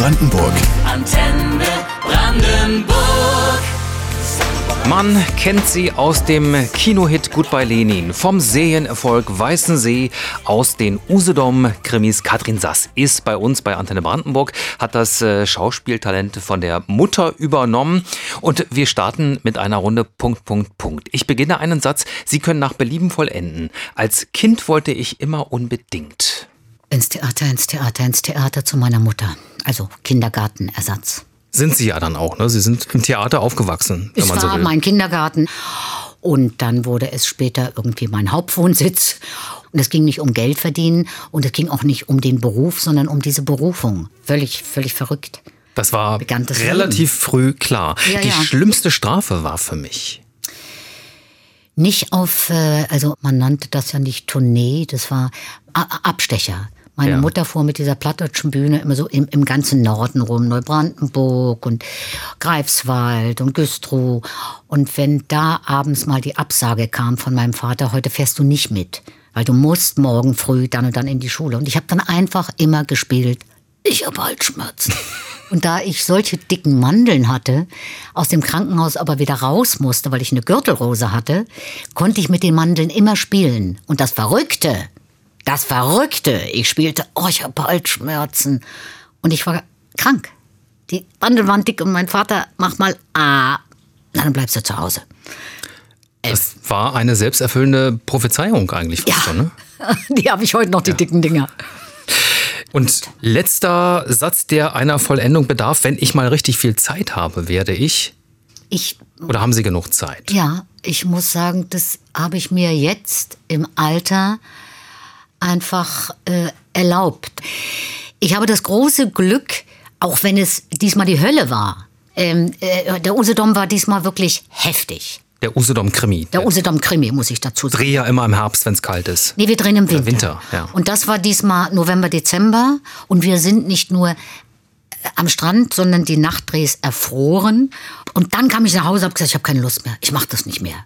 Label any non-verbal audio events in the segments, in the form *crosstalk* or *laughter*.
Brandenburg. Antenne Brandenburg. Man kennt sie aus dem Kinohit Goodbye Lenin, vom Serienerfolg Weißen See, aus den Usedom-Krimis. Katrin Sass ist bei uns bei Antenne Brandenburg, hat das äh, Schauspieltalent von der Mutter übernommen und wir starten mit einer Runde Punkt, Punkt, Punkt. Ich beginne einen Satz, Sie können nach Belieben vollenden. Als Kind wollte ich immer unbedingt. Ins Theater, ins Theater, ins Theater zu meiner Mutter. Also Kindergartenersatz. Sind Sie ja dann auch, ne? Sie sind im Theater aufgewachsen, wenn Es man so war will. mein Kindergarten. Und dann wurde es später irgendwie mein Hauptwohnsitz. Und es ging nicht um Geld verdienen und es ging auch nicht um den Beruf, sondern um diese Berufung. Völlig, völlig verrückt. Das war Bekanntes relativ früh klar. Ja, Die ja. schlimmste Strafe war für mich. Nicht auf, äh, also man nannte das ja nicht Tournee, das war Abstecher. Meine Ja. Mutter fuhr mit dieser plattdeutschen Bühne immer so im, im ganzen Norden rum, Neubrandenburg und Greifswald und Güstrow. Und wenn da abends mal die Absage kam von meinem Vater, heute fährst du nicht mit, weil du musst morgen früh dann und dann in die Schule. Und ich habe dann einfach immer gespielt, ich habe Halsschmerzen. *laughs* Und da ich solche dicken Mandeln hatte, aus dem Krankenhaus aber wieder raus musste, weil ich eine Gürtelrose hatte, konnte ich mit den Mandeln immer spielen. Und das Verrückte, das Verrückte, ich spielte, oh, ich habe Halsschmerzen. Und ich war krank. Die Mandeln waren dick und mein Vater, mach mal, ah, na, dann bleibst du zu Hause. Das war eine selbsterfüllende Prophezeiung eigentlich fast Ja, schon, ne? *laughs* die habe ich heute noch, die dicken Dinger. Und letzter Satz, der einer Vollendung bedarf, wenn ich mal richtig viel Zeit habe, werde ich. Ich Oder haben Sie genug Zeit? Ja, ich muss sagen, das habe ich mir jetzt im Alter einfach äh, erlaubt. Ich habe das große Glück, auch wenn es diesmal die Hölle war. Ähm, äh, der Usedom war diesmal wirklich heftig. Der Usedom-Krimi. Der Usedom-Krimi, muss ich dazu sagen. Dreh ja immer im Herbst, wenn es kalt ist. Nee, wir drehen im Winter. Winter, ja. Und das war diesmal November, Dezember. Und wir sind nicht nur äh, am Strand, sondern die Nachtdrehs erfroren. Und dann kam ich nach Hause und habe gesagt, ich habe keine Lust mehr. Ich mache das nicht mehr.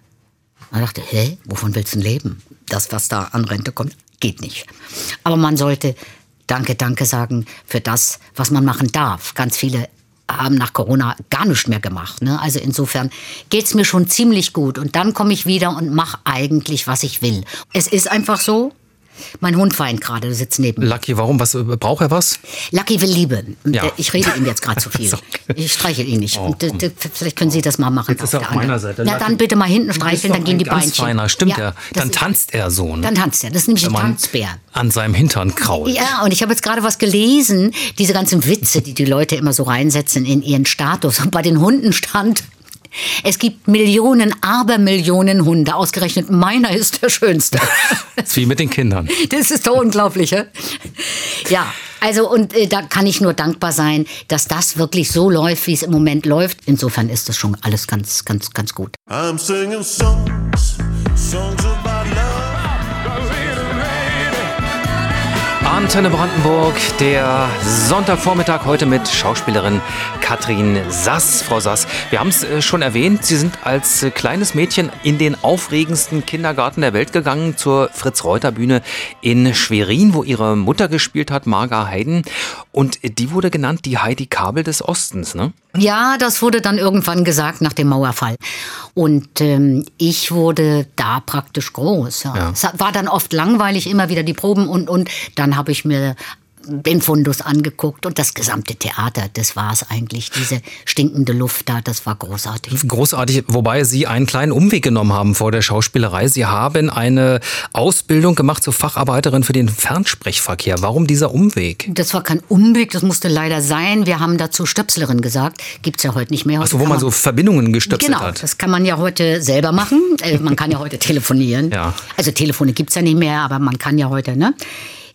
Und ich dachte, hä, wovon willst du denn leben? Das, was da an Rente kommt, geht nicht. Aber man sollte Danke, Danke sagen für das, was man machen darf. Ganz viele haben nach Corona gar nichts mehr gemacht. Ne? Also insofern geht's mir schon ziemlich gut. Und dann komme ich wieder und mache eigentlich, was ich will. Es ist einfach so. Mein Hund weint gerade, der sitzt neben mir. Lucky, warum? Was, braucht er was? Lucky will Liebe. Ja. der- Ich rede ihm jetzt gerade zu *laughs* viel. Okay. Ich streichel ihn nicht. Oh, Und, äh, vielleicht können Sie das mal machen. Jetzt ist er auf der anderen. meiner Seite. Na, Lucky, dann bitte mal hinten streicheln, dann gehen die ganz Beinchen. Feiner, stimmt Ja, ja. das Dann tanzt er so. Ne? Dann tanzt er. Das ist nämlich Wenn ein Tanzbär. An seinem Hintern krault. Ja, und ich habe jetzt gerade was gelesen, diese ganzen Witze, die die Leute immer so reinsetzen in ihren Status. Und bei den Hunden stand, es gibt Millionen, Abermillionen Hunde. Ausgerechnet meiner ist der schönste. Das *laughs* ist wie mit den Kindern. Das ist doch unglaublich, ja? Ja, also und äh, da kann ich nur dankbar sein, dass das wirklich so läuft, wie es im Moment läuft. Insofern ist das schon alles ganz, ganz, ganz gut. I'm singing songs, songs Antenne Brandenburg, der Sonntagvormittag heute mit Schauspielerin Katrin Sass. Frau Sass, wir haben es äh, schon erwähnt, Sie sind als äh, kleines Mädchen in den aufregendsten Kindergarten der Welt gegangen, zur Fritz-Reuter-Bühne in Schwerin, wo Ihre Mutter gespielt hat, Marga Heiden. Und die wurde genannt die Heidi Kabel des Ostens, ne? Ja, das wurde dann irgendwann gesagt nach dem Mauerfall. Und ähm, ich wurde da praktisch groß. Ja. Ja. Es war dann oft langweilig, immer wieder die Proben und, und dann habe ich mir den Fundus angeguckt und das gesamte Theater, das war es eigentlich. Diese stinkende Luft da, das war großartig. Großartig, wobei Sie einen kleinen Umweg genommen haben vor der Schauspielerei. Sie haben eine Ausbildung gemacht zur Facharbeiterin für den Fernsprechverkehr. Warum dieser Umweg? Das war kein Umweg, das musste leider sein. Wir haben dazu Stöpslerin gesagt. Gibt's ja heute nicht mehr. Heute Achso, wo kann man so Verbindungen gestöpselt Genau, hat. das kann man ja heute selber machen. Äh, man kann ja heute telefonieren. *laughs* Ja. Also Telefone gibt's ja nicht mehr, aber man kann ja heute, ne?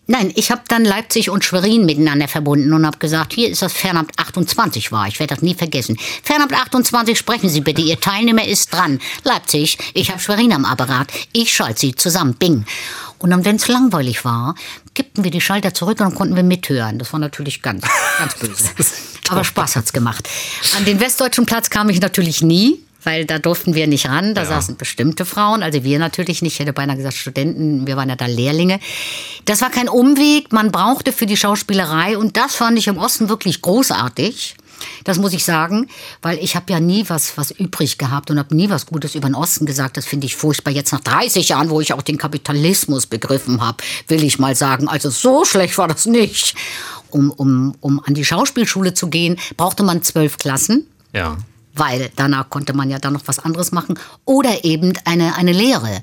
Nein, ich habe dann Leipzig und Schwerin miteinander verbunden und habe gesagt, hier ist das Fernamt 28 war. Ich werde das nie vergessen. Fernamt 28, sprechen Sie bitte, Ihr Teilnehmer ist dran. Leipzig, ich habe Schwerin am Apparat. Ich schalte Sie zusammen, bing. Und dann, wenn es langweilig war, kippten wir die Schalter zurück und dann konnten wir mithören. Das war natürlich ganz, ganz *laughs* böse. Aber Spaß hat's gemacht. An den Westdeutschen Platz kam ich natürlich nie. Weil da durften wir nicht ran. Da Ja. saßen bestimmte Frauen, also wir natürlich nicht. Ich hätte beinahe gesagt Studenten, wir waren ja da Lehrlinge. Das war kein Umweg, man brauchte für die Schauspielerei und das fand ich im Osten wirklich großartig. Das muss ich sagen, weil ich habe ja nie was, was übrig gehabt und habe nie was Gutes über den Osten gesagt. Das finde ich furchtbar. Jetzt nach 30 Jahren, wo ich auch den Kapitalismus begriffen habe, will ich mal sagen, also so schlecht war das nicht. Um, um, um an die Schauspielschule zu gehen, brauchte man zwölf Klassen Ja. Weil danach konnte man ja dann noch was anderes machen oder eben eine, eine Lehre.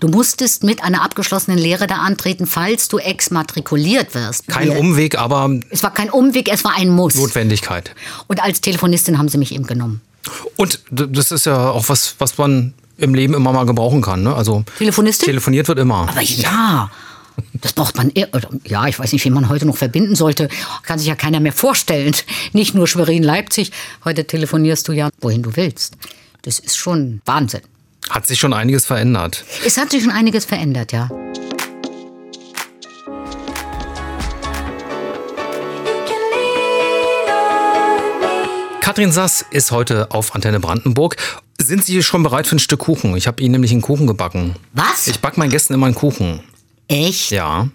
Du musstest mit einer abgeschlossenen Lehre da antreten, falls du exmatrikuliert wirst. Kein Wir- Umweg, aber Es war kein Umweg, es war ein Muss. Notwendigkeit. Und als Telefonistin haben sie mich eben genommen. Und das ist ja auch was, was man im Leben immer mal gebrauchen kann. Ne? Also Telefonistin? telefoniert wird immer. Aber ja, das braucht man. oder- Ja, ich weiß nicht, wie man heute noch verbinden sollte. Kann sich ja keiner mehr vorstellen. *laughs* Nicht nur Schwerin, Leipzig. Heute telefonierst du ja, wohin du willst. Das ist schon Wahnsinn. Hat sich schon einiges verändert. Es hat sich schon einiges verändert, ja. Katrin Sass ist heute auf Antenne Brandenburg. Sind Sie schon bereit für ein Stück Kuchen? Ich habe Ihnen nämlich einen Kuchen gebacken. Was? Ich backe meinen Gästen immer einen Kuchen. Echt? Ja.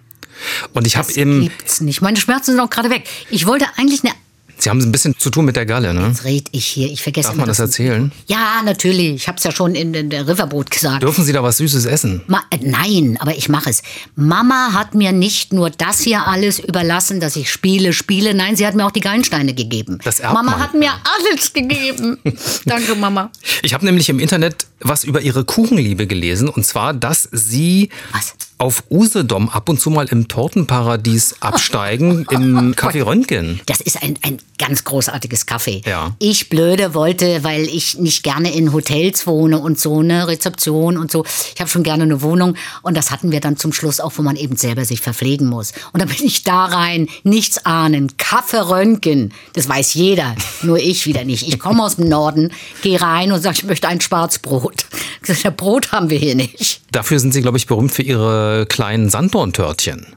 Und ich habe Das eben. gibt's nicht. Meine Schmerzen sind auch gerade weg. Ich wollte eigentlich eine. Sie haben ein bisschen zu tun mit der Galle, ne? Jetzt red ich hier. Ich vergesse Darf immer man das erzählen? Ja, natürlich. Ich habe es ja schon in, in der Riverboat gesagt. Dürfen Sie da was Süßes essen? Ma äh, nein, aber ich mache es. Mama hat mir nicht nur das hier alles überlassen, dass ich spiele, spiele. Nein, sie hat mir auch die Gallensteine gegeben. Das erbt Mama man. hat mir alles gegeben. *laughs* Danke, Mama. Ich habe nämlich im Internet was über Ihre Kuchenliebe gelesen. Und zwar, dass Sie Was? Auf Usedom ab und zu mal im Tortenparadies *laughs* absteigen, im Café Röntgen. Das ist ein, ein ganz großartiges Café. Ja. Ich blöde wollte, weil ich nicht gerne in Hotels wohne und so eine Rezeption und so. Ich habe schon gerne eine Wohnung und das hatten wir dann zum Schluss auch, wo man eben selber sich verpflegen muss. Und dann bin ich da rein, nichts ahnen, Kaffee Röntgen, das weiß jeder, nur ich wieder nicht. Ich komme aus dem Norden, gehe rein und sage, ich möchte ein Schwarzbrot. *laughs* Brot haben wir hier nicht. Dafür sind Sie, glaube ich, berühmt für Ihre kleinen Sanddorntörtchen.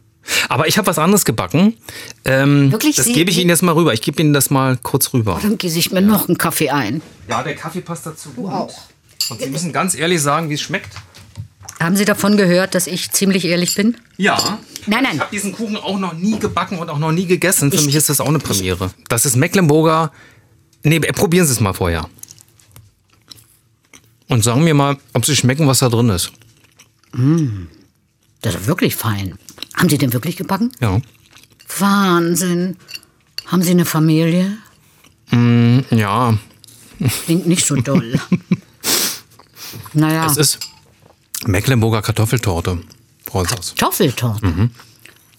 Aber ich habe was anderes gebacken. Ähm, Wirklich? Das gebe ich Ihnen jetzt mal rüber. Ich gebe Ihnen das mal kurz rüber. Dann gieße ich mir noch einen Kaffee ein. Ja, der Kaffee passt dazu gut. Und Sie müssen ganz ehrlich sagen, wie es schmeckt. Haben Sie davon gehört, dass ich ziemlich ehrlich bin? Ja. Nein, nein. Ich habe diesen Kuchen auch noch nie gebacken und auch noch nie gegessen. Für Ich- mich ist das auch eine Premiere. Das ist Mecklenburger. Nee, äh, probieren Sie es mal vorher. Und sagen mir mal, ob Sie schmecken, was da drin ist. Das ist wirklich fein. Haben Sie den wirklich gebacken? Ja. Wahnsinn. Haben Sie eine Familie? Ja, Klingt nicht so doll. *laughs* naja, es ist Mecklenburger Kartoffeltorte. Kartoffeltorte. Mhm.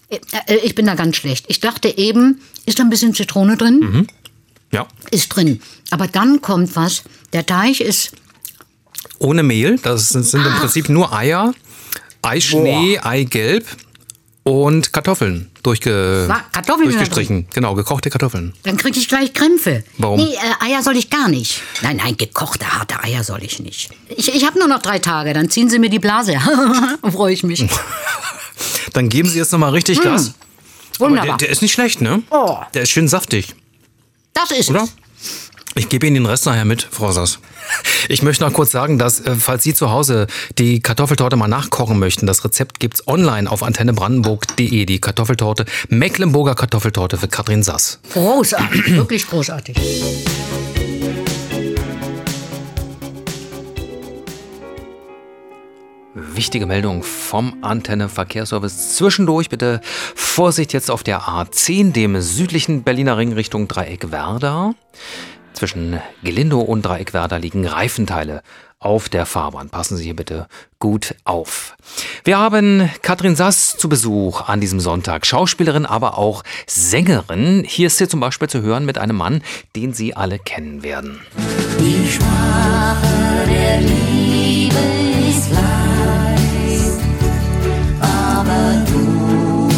Äh, äh, Ich bin da ganz schlecht. Ich dachte eben, ist da ein bisschen Zitrone drin? Mhm. Ja. Ist drin. Aber dann kommt was. Der Teig ist Ohne Mehl. Das sind, sind im Prinzip nur Eier, Eischnee, Eigelb und Kartoffeln durchge Wa- Kartoffeln durchgestrichen. Genau, gekochte Kartoffeln. Dann kriege ich gleich Krämpfe. Warum? Nee, äh, Eier soll ich gar nicht. Nein, nein, gekochte, harte Eier soll ich nicht. Ich, ich habe nur noch drei Tage, dann ziehen Sie mir die Blase. *laughs* Freue ich mich. *laughs* Dann geben Sie jetzt nochmal richtig Gas. Aber Wunderbar. der, der ist nicht schlecht, ne? Oh. Der ist schön saftig, das ist oder? es. Ich gebe Ihnen den Rest nachher mit, Frau Sass. Ich möchte noch kurz sagen, dass, äh, falls Sie zu Hause die Kartoffeltorte mal nachkochen möchten, das Rezept gibt's online auf antennebrandenburg.de. Die Kartoffeltorte, Mecklenburger Kartoffeltorte für Katrin Sass. Großartig, *clears throat* wirklich großartig. Wichtige Meldung vom Antenne Verkehrsservice. Zwischendurch bitte Vorsicht jetzt auf der A10, dem südlichen Berliner Ring Richtung Dreieck Werder. Zwischen Gelindo und Dreieck Werder liegen Reifenteile auf der Fahrbahn. Passen Sie hier bitte gut auf. Wir haben Katrin Sass zu Besuch an diesem Sonntag. Schauspielerin, aber auch Sängerin. Hier ist sie zum Beispiel zu hören mit einem Mann, den Sie alle kennen werden. Die Sprache der Liebe ist leicht, aber du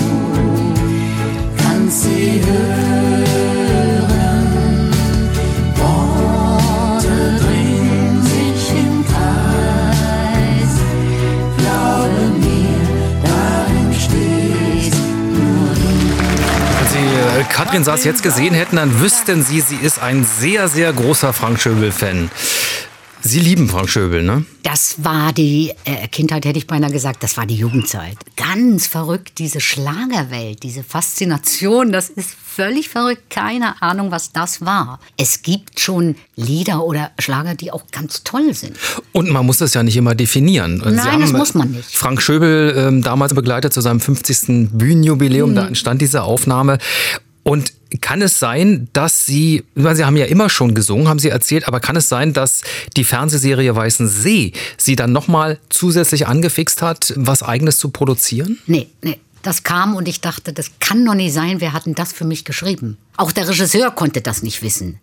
kannst sie hören. Katrin Sass jetzt gesehen hätten, dann wüssten Sie, sie ist ein sehr, sehr großer Frank Schöbel-Fan. Sie lieben Frank Schöbel, ne? Das war die äh, Kindheit, hätte ich beinahe gesagt, das war die Jugendzeit. Ganz verrückt, diese Schlagerwelt, diese Faszination, das ist völlig verrückt. Keine Ahnung, was das war. Es gibt schon Lieder oder Schlager, die auch ganz toll sind. Und man muss das ja nicht immer definieren. Sie Nein, das muss man nicht. Frank Schöbel ähm, damals begleitet zu seinem 50. Bühnenjubiläum, Mhm. da entstand diese Aufnahme. Und kann es sein, dass Sie, Sie haben ja immer schon gesungen, haben Sie erzählt, aber kann es sein, dass die Fernsehserie Weißen See Sie dann nochmal zusätzlich angefixt hat, was Eigenes zu produzieren? Nee, nee. Das kam und ich dachte, das kann doch nicht sein. Wer hat denn das für mich geschrieben? Auch der Regisseur konnte das nicht wissen.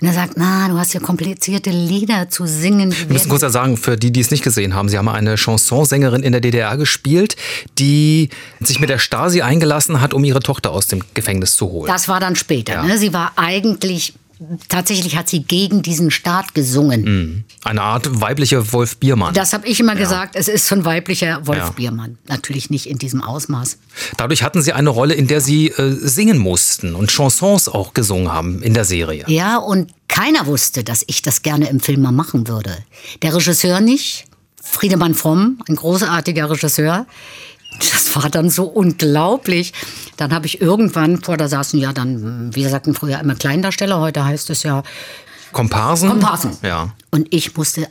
Und er sagt, na, du hast ja komplizierte Lieder zu singen. Wir müssen kurz sagen, für die, die es nicht gesehen haben, Sie haben eine Chansonsängerin in der DDR gespielt, die sich mit der Stasi eingelassen hat, um ihre Tochter aus dem Gefängnis zu holen. Das war dann später. Ja. Ne? Sie war eigentlich, tatsächlich hat sie gegen diesen Staat gesungen. Eine Art weibliche Wolf Biermann. Das habe ich immer gesagt, es ist so ein weiblicher Wolf Ja. Biermann. Natürlich nicht in diesem Ausmaß. Dadurch hatten Sie eine Rolle, in der Sie äh, singen mussten und Chansons auch gesungen haben in der Serie. Ja, und keiner wusste, dass ich das gerne im Film mal machen würde. Der Regisseur nicht. Friedemann Fromm, ein großartiger Regisseur. Das war dann so unglaublich. Dann habe ich irgendwann vor, da saßen ja dann, wir sagten früher immer Kleindarsteller, heute heißt es ja Komparsen? Komparsen. Ja. Und ich musste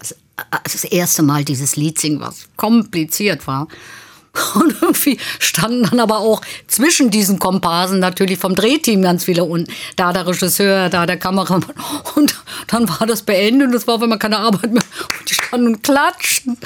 das, erste Mal dieses Lied singen, was kompliziert war. *laughs* Und irgendwie standen dann aber auch zwischen diesen Komparsen natürlich vom Drehteam ganz viele und da der Regisseur, da der Kameramann. Und dann war das beendet und es war auf einmal keine Arbeit mehr. Und die standen und klatschten.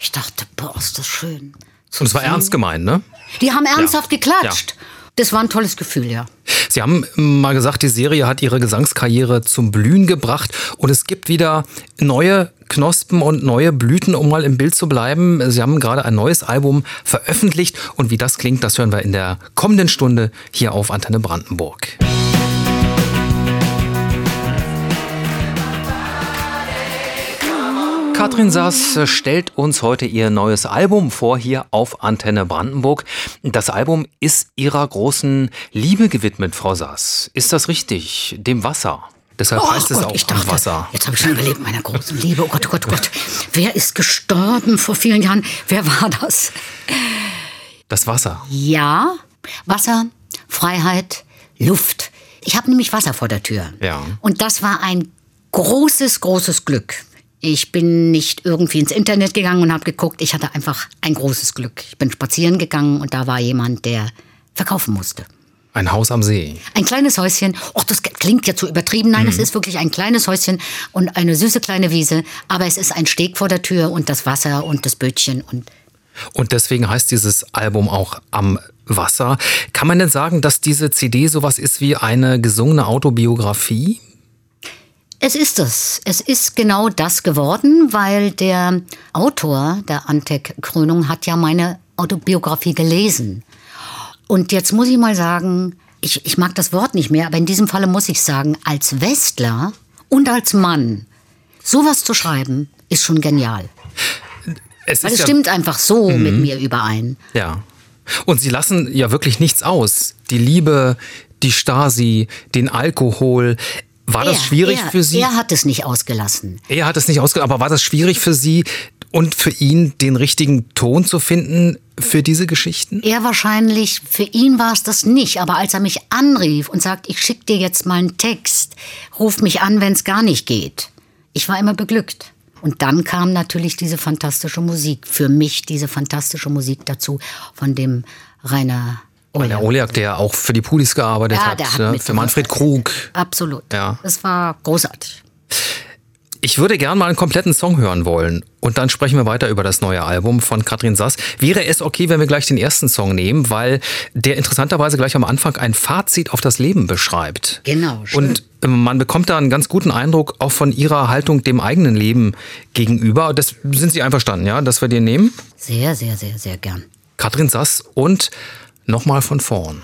Ich dachte, boah, ist das schön. Und es war ernst gemeint, ne? Die haben ernsthaft Ja. geklatscht. Das war ein tolles Gefühl, ja. Sie haben mal gesagt, die Serie hat Ihre Gesangskarriere zum Blühen gebracht und es gibt wieder neue Knospen und neue Blüten, um mal im Bild zu bleiben. Sie haben gerade ein neues Album veröffentlicht und wie das klingt, das hören wir in der kommenden Stunde hier auf Antenne Brandenburg. Katrin Sass stellt uns heute ihr neues Album vor hier auf Antenne Brandenburg. Das Album ist ihrer großen Liebe gewidmet, Frau Sass. Ist das richtig? Dem Wasser. Deshalb heißt es Gott, auch ich dachte, Wasser. Jetzt habe ich schon überlegt, meiner großen Liebe. Oh Gott, oh Gott, oh Gott. Wer ist gestorben vor vielen Jahren? Wer war das? Das Wasser. Ja, Wasser, Freiheit, Luft. Ich habe nämlich Wasser vor der Tür. Ja. Und das war ein großes, großes Glück. Ich bin nicht irgendwie ins Internet gegangen und habe geguckt. Ich hatte einfach ein großes Glück. Ich bin spazieren gegangen und da war jemand, der verkaufen musste. Ein Haus am See. Ein kleines Häuschen. Och, das klingt jetzt so übertrieben. Nein, es ist wirklich ein kleines Häuschen und eine süße kleine Wiese. Aber es ist ein Steg vor der Tür und das Wasser und das Bötchen und Und deswegen heißt dieses Album auch Am Wasser. Kann man denn sagen, dass diese CD sowas ist wie eine gesungene Autobiografie? Es ist es. Es ist genau das geworden, weil der Autor der Antek-Krönung hat ja meine Autobiografie gelesen. Und jetzt muss ich mal sagen, ich, ich mag das Wort nicht mehr, aber in diesem Falle muss ich sagen, als Westler und als Mann sowas zu schreiben, ist schon genial. Es Weil es ja, stimmt einfach so mit mir überein. Ja. Und sie lassen ja wirklich nichts aus. Die Liebe, die Stasi, den Alkohol. War das Er- schwierig er, für Sie? Er hat es nicht ausgelassen. Er hat es nicht ausge, aber war das schwierig für Sie und für ihn, den richtigen Ton zu finden für diese Geschichten? Er wahrscheinlich, für ihn war es das nicht, aber als er mich anrief und sagt, ich schicke dir jetzt mal einen Text, ruf mich an, wenn es gar nicht geht. Ich war immer beglückt. Und dann kam natürlich diese fantastische Musik, für mich diese fantastische Musik dazu von dem Rainer Oля. Der Oliak, der auch für die Pulis gearbeitet Ja, hat, hat ne? für Manfred Krug. Absolut. Ja. Es war großartig. Ich würde gern mal einen kompletten Song hören wollen. Und dann sprechen wir weiter über das neue Album von Katrin Sass. Wäre es okay, wenn wir gleich den ersten Song nehmen, weil der interessanterweise gleich am Anfang ein Fazit auf das Leben beschreibt. Genau, schön. Und ähm, man bekommt da einen ganz guten Eindruck auch von ihrer Haltung dem eigenen Leben gegenüber. Das sind Sie einverstanden, ja, dass wir den nehmen? Sehr, sehr, sehr, sehr gern. Katrin Sass und nochmal von vorn.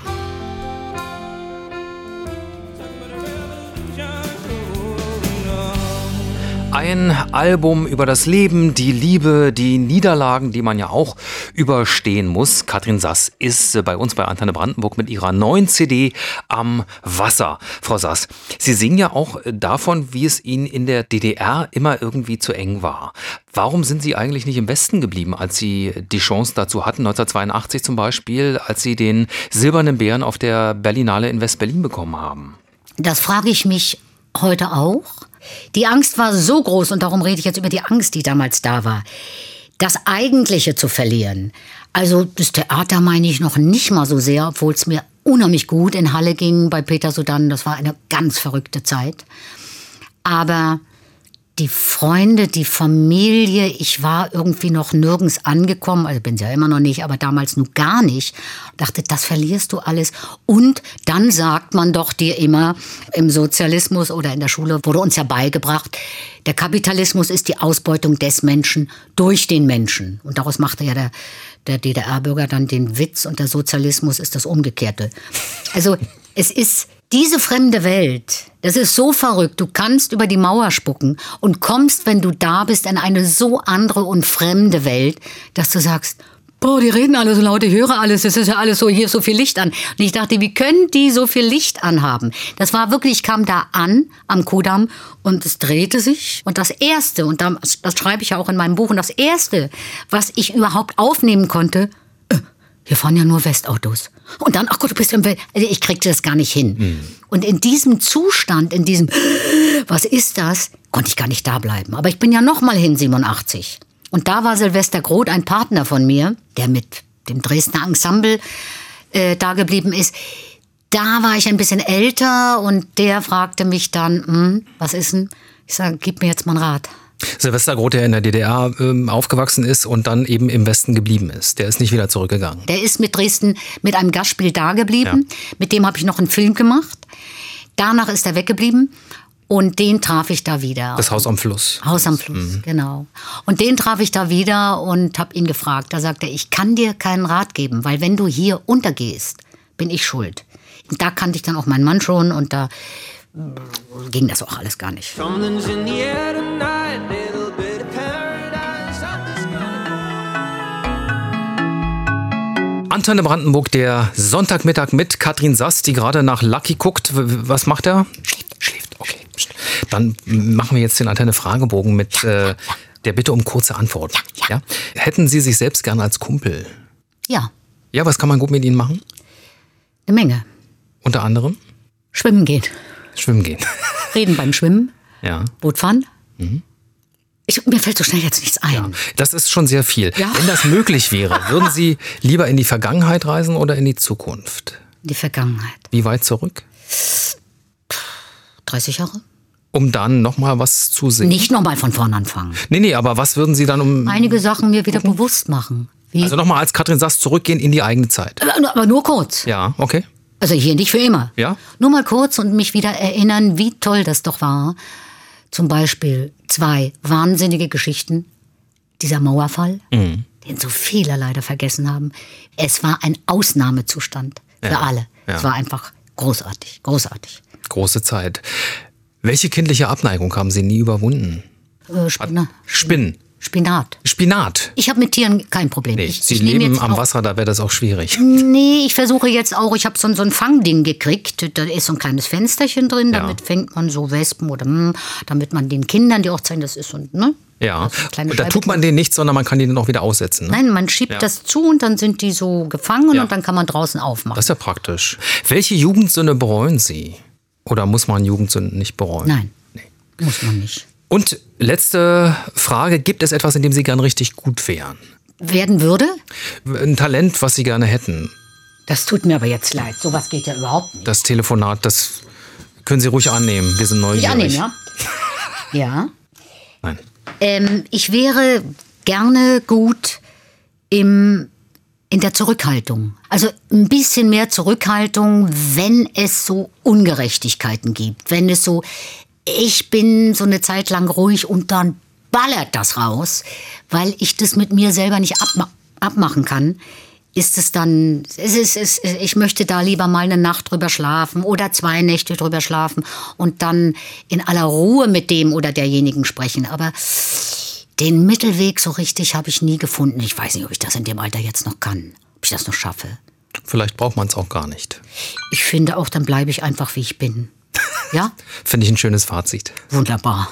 Ein Album über das Leben, die Liebe, die Niederlagen, die man ja auch überstehen muss. Katrin Sass ist äh, bei uns bei Antenne Brandenburg mit ihrer neuen CD am Wasser. Frau Sass, Sie singen ja auch davon, wie es Ihnen in der DDR immer irgendwie zu eng war. Warum sind Sie eigentlich nicht im Westen geblieben, als Sie die Chance dazu hatten, 1982 zum Beispiel, als Sie den Silbernen Bären auf der Berlinale in West-Berlin bekommen haben? Das frage ich mich heute auch. Die Angst war so groß, und darum rede ich jetzt über die Angst, die damals da war, das Eigentliche zu verlieren. Also das Theater meine ich noch nicht mal so sehr, obwohl es mir unheimlich gut in Halle ging bei Peter Sudan. Das war eine ganz verrückte Zeit. Aber die Freunde, die Familie, ich war irgendwie noch nirgends angekommen, also bin ja immer noch nicht, aber damals nur gar nicht. Dachte, das verlierst du alles. Und dann sagt man doch dir immer, im Sozialismus oder in der Schule wurde uns ja beigebracht, der Kapitalismus ist die Ausbeutung des Menschen durch den Menschen. Und daraus machte ja der, der DDR-Bürger dann den Witz und der Sozialismus ist das Umgekehrte. Also es ist diese fremde Welt, das ist so verrückt. Du kannst über die Mauer spucken und kommst, wenn du da bist, in eine so andere und fremde Welt, dass du sagst, boah, die reden alle so laut, ich höre alles, es ist ja alles so, hier ist so viel Licht an. Und ich dachte, wie können die so viel Licht anhaben? Das war wirklich, ich kam da an, am Kudamm, und es drehte sich. Und das Erste, und das, das schreibe ich ja auch in meinem Buch, und das Erste, was ich überhaupt aufnehmen konnte, hier fahren ja nur Westautos. Und dann, ach Gott, du bist im Welt. Also ich kriegte das gar nicht hin. Mhm. Und in diesem Zustand, in diesem, was ist das, konnte ich gar nicht da bleiben. Aber ich bin ja noch mal hin, 87. Und da war Silvester Groth ein Partner von mir, der mit dem Dresdner Ensemble äh, da geblieben ist. Da war ich ein bisschen älter und der fragte mich dann, hm, was ist denn? Ich sage, gib mir jetzt mal einen Rat. Silvester Groth, der in der DDR ähm, aufgewachsen ist und dann eben im Westen geblieben ist. Der ist nicht wieder zurückgegangen. Der ist mit Dresden mit einem Gastspiel da geblieben. Mit dem habe ich noch einen Film gemacht. Danach ist er weggeblieben und den traf ich da wieder. Das Haus am Fluss. Haus am Fluss, genau. Und den traf ich da wieder und habe ihn gefragt. Da sagte er, ich kann dir keinen Rat geben, weil wenn du hier untergehst, bin ich schuld. Und da kannte ich dann auch meinen Mann schon und da ging das auch alles gar nicht. Antenne Brandenburg, der Sonntagmittag mit Katrin Sass, die gerade nach Lucky guckt. Was macht er? Schläft, schläft, okay. Dann machen wir jetzt den Antenne Fragebogen mit äh, der Bitte um kurze Antwort. Ja, Hätten Sie sich selbst gern als Kumpel? Ja, Ja, was kann man gut mit Ihnen machen? eine Menge. Unter anderem Schwimmen gehen. Schwimmen gehen. *laughs* Reden beim Schwimmen. ja. Boot fahren. Ich, mir fällt so schnell jetzt nichts ein. Das ist schon sehr viel. Ja. Wenn das möglich wäre, *laughs* würden Sie lieber in die Vergangenheit reisen oder in die Zukunft? Die Vergangenheit. Wie weit zurück? 30 Jahre? Um dann nochmal was zu sehen. Nicht nochmal von vorn anfangen. Nee, nee, aber was würden Sie dann um. Einige Sachen mir wieder bewusst machen. Wie? Also nochmal als Katrin Sass zurückgehen in die eigene Zeit. aber, aber nur kurz. Ja, okay. Also hier nicht für immer. Ja. Nur mal kurz und mich wieder erinnern, wie toll das doch war. Zum Beispiel zwei wahnsinnige Geschichten. Dieser Mauerfall, Mhm. den so viele leider vergessen haben. Es war ein Ausnahmezustand für Ja. alle. Ja. Es war einfach großartig, großartig. Große Zeit. Welche kindliche Abneigung haben Sie nie überwunden? Äh, Spina Spinnen. Spinat. Spinat. Ich habe mit Tieren kein Problem. Nee, ich, Sie ich leben am auch- Wasser, da wäre das auch schwierig. Nee, ich versuche jetzt auch, ich habe so, ein- so ein Fangding gekriegt. Da ist so ein kleines Fensterchen drin, Ja. damit fängt man so Wespen oder hm, damit man den Kindern, die auch zeigen, das ist so, ne? Ja. Also Und da tut man denen nichts, sondern man kann die dann auch wieder aussetzen. Ne? Nein, man schiebt Ja. das zu und dann sind die so gefangen Ja. und dann kann man draußen aufmachen. Das ist ja praktisch. Welche Jugendsünde bereuen Sie? Oder muss man Jugendsünden nicht bereuen? Nein, muss man nicht. Und letzte Frage: Gibt es etwas, in dem Sie gern richtig gut wären? Werden würde? Ein Talent, was Sie gerne hätten? Das tut mir aber jetzt leid. Sowas geht ja überhaupt nicht. Das Telefonat, das können Sie ruhig annehmen. Wir sind neugierig. Ich annehmen, ja? *laughs* Ja. Nein. Ähm, ich wäre gerne gut im, in der Zurückhaltung. Also ein bisschen mehr Zurückhaltung, wenn es so Ungerechtigkeiten gibt. Wenn es so, ich bin so eine Zeit lang ruhig und dann ballert das raus, weil ich das mit mir selber nicht abma abmachen kann. ist es dann, es ist, es, ich möchte da lieber mal eine Nacht drüber schlafen oder zwei Nächte drüber schlafen und dann in aller Ruhe mit dem oder derjenigen sprechen. Aber den Mittelweg so richtig habe ich nie gefunden. Ich weiß nicht, ob ich das in dem Alter jetzt noch kann, ob ich das noch schaffe. Vielleicht braucht man es auch gar nicht. Ich finde auch, dann bleibe ich einfach, wie ich bin. Ja? Finde ich ein schönes Fazit. Wunderbar.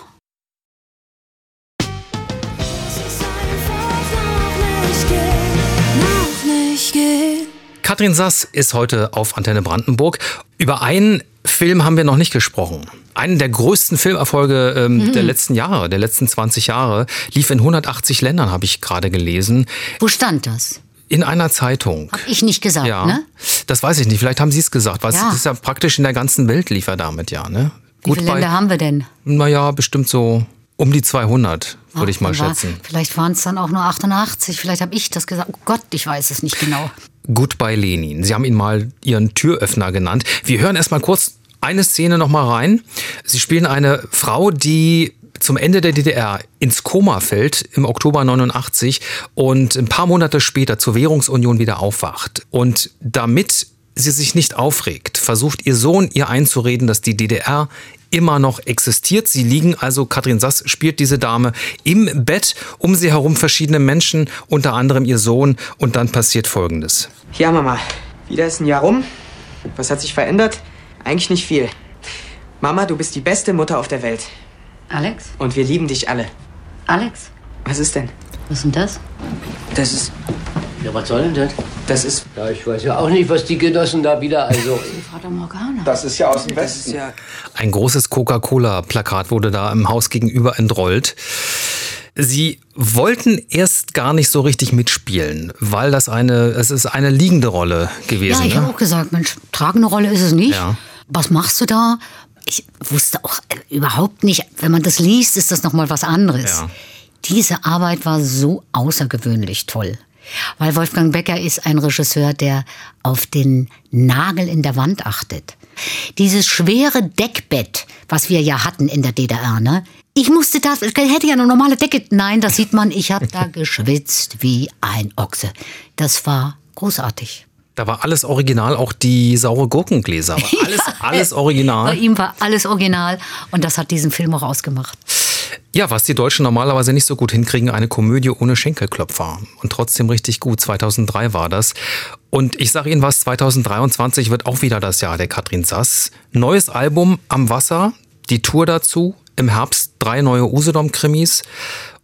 Katrin Sass ist heute auf Antenne Brandenburg. Über einen Film haben wir noch nicht gesprochen. Einen der größten Filmerfolge ähm, der letzten Jahre, der letzten 20 Jahre, lief in 180 Ländern, habe ich gerade gelesen. Wo stand das? In einer Zeitung. Hab ich nicht gesagt, Ja, ne? das weiß ich nicht. Vielleicht haben Sie es gesagt. Was Ja. ist ja praktisch in der ganzen Welt lief er damit, ja. Ne? Wie viele Länder haben wir denn? naja, bestimmt so um die 200, würde ich mal Dann war- schätzen. Vielleicht waren es dann auch nur 88. Vielleicht habe ich das gesagt. Oh Gott, ich weiß es nicht genau. Goodbye Lenin. Sie haben ihn mal Ihren Türöffner genannt. Wir hören erst mal kurz eine Szene noch mal rein. Sie spielen eine Frau, die zum Ende der DDR ins Koma fällt im Oktober 89 und ein paar Monate später zur Währungsunion wieder aufwacht. Und damit sie sich nicht aufregt, versucht ihr Sohn ihr einzureden, dass die DDR immer noch existiert. Sie liegen also, Katrin Sass spielt diese Dame im Bett, um sie herum verschiedene Menschen, unter anderem ihr Sohn. Und dann passiert Folgendes. Ja, Mama. Wieder ist ein Jahr rum. Was hat sich verändert? Eigentlich nicht viel. Mama, du bist die beste Mutter auf der Welt. Alex? Und wir lieben dich alle. Alex? Was ist denn? Was ist denn das? Das ist. Ja, was soll denn das? Das ist. Ja, ich weiß ja auch nicht, was die Genossen da wieder, also... Vater Morgana. Das ist ja aus dem Westen. ja. Ein großes Coca-Cola-Plakat wurde da im Haus gegenüber entrollt. Sie wollten erst gar nicht so richtig mitspielen, weil das eine, es ist eine liegende Rolle gewesen. Ja, ich ne? habe auch gesagt, Mensch, tragende Rolle ist es nicht. Ja. Was machst du da? Ich wusste auch überhaupt nicht, wenn man das liest, ist das nochmal was anderes. Ja. Diese Arbeit war so außergewöhnlich toll. Weil Wolfgang Becker ist ein Regisseur, der auf den Nagel in der Wand achtet. Dieses schwere Deckbett, was wir ja hatten in der DDR, ne? Ich musste das, ich hätte ja eine normale Decke. Nein, das sieht man, ich habe da *laughs* geschwitzt wie ein Ochse. Das war großartig. Da war alles original, auch die saure Gurkengläser. War *laughs* alles, alles Bei original. ihm war alles original und das hat diesen Film auch ausgemacht. Ja, was die Deutschen normalerweise nicht so gut hinkriegen, eine Komödie ohne Schenkelklopfer. Und trotzdem richtig gut. 2003 war das. Und ich sage Ihnen was, 2023 wird auch wieder das Jahr der Katrin Sass. Neues Album am Wasser, die Tour dazu, im Herbst drei neue Usedom-Krimis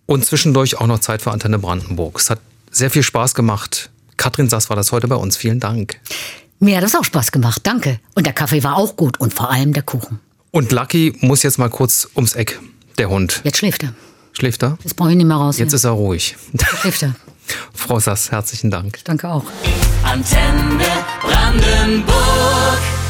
und zwischendurch auch noch Zeit für Antenne Brandenburg. Es hat sehr viel Spaß gemacht. Katrin Sass war das heute bei uns. Vielen Dank. Mir hat das auch Spaß gemacht, danke. Und der Kaffee war auch gut und vor allem der Kuchen. Und Lucky muss jetzt mal kurz ums Eck. Der Hund. Jetzt schläft er. Schläft er? Jetzt brauche ich nicht mehr raus. Jetzt hier. ist er ruhig. schläft er. *laughs* Frau Sass, herzlichen Dank. Danke auch. Antenne Brandenburg.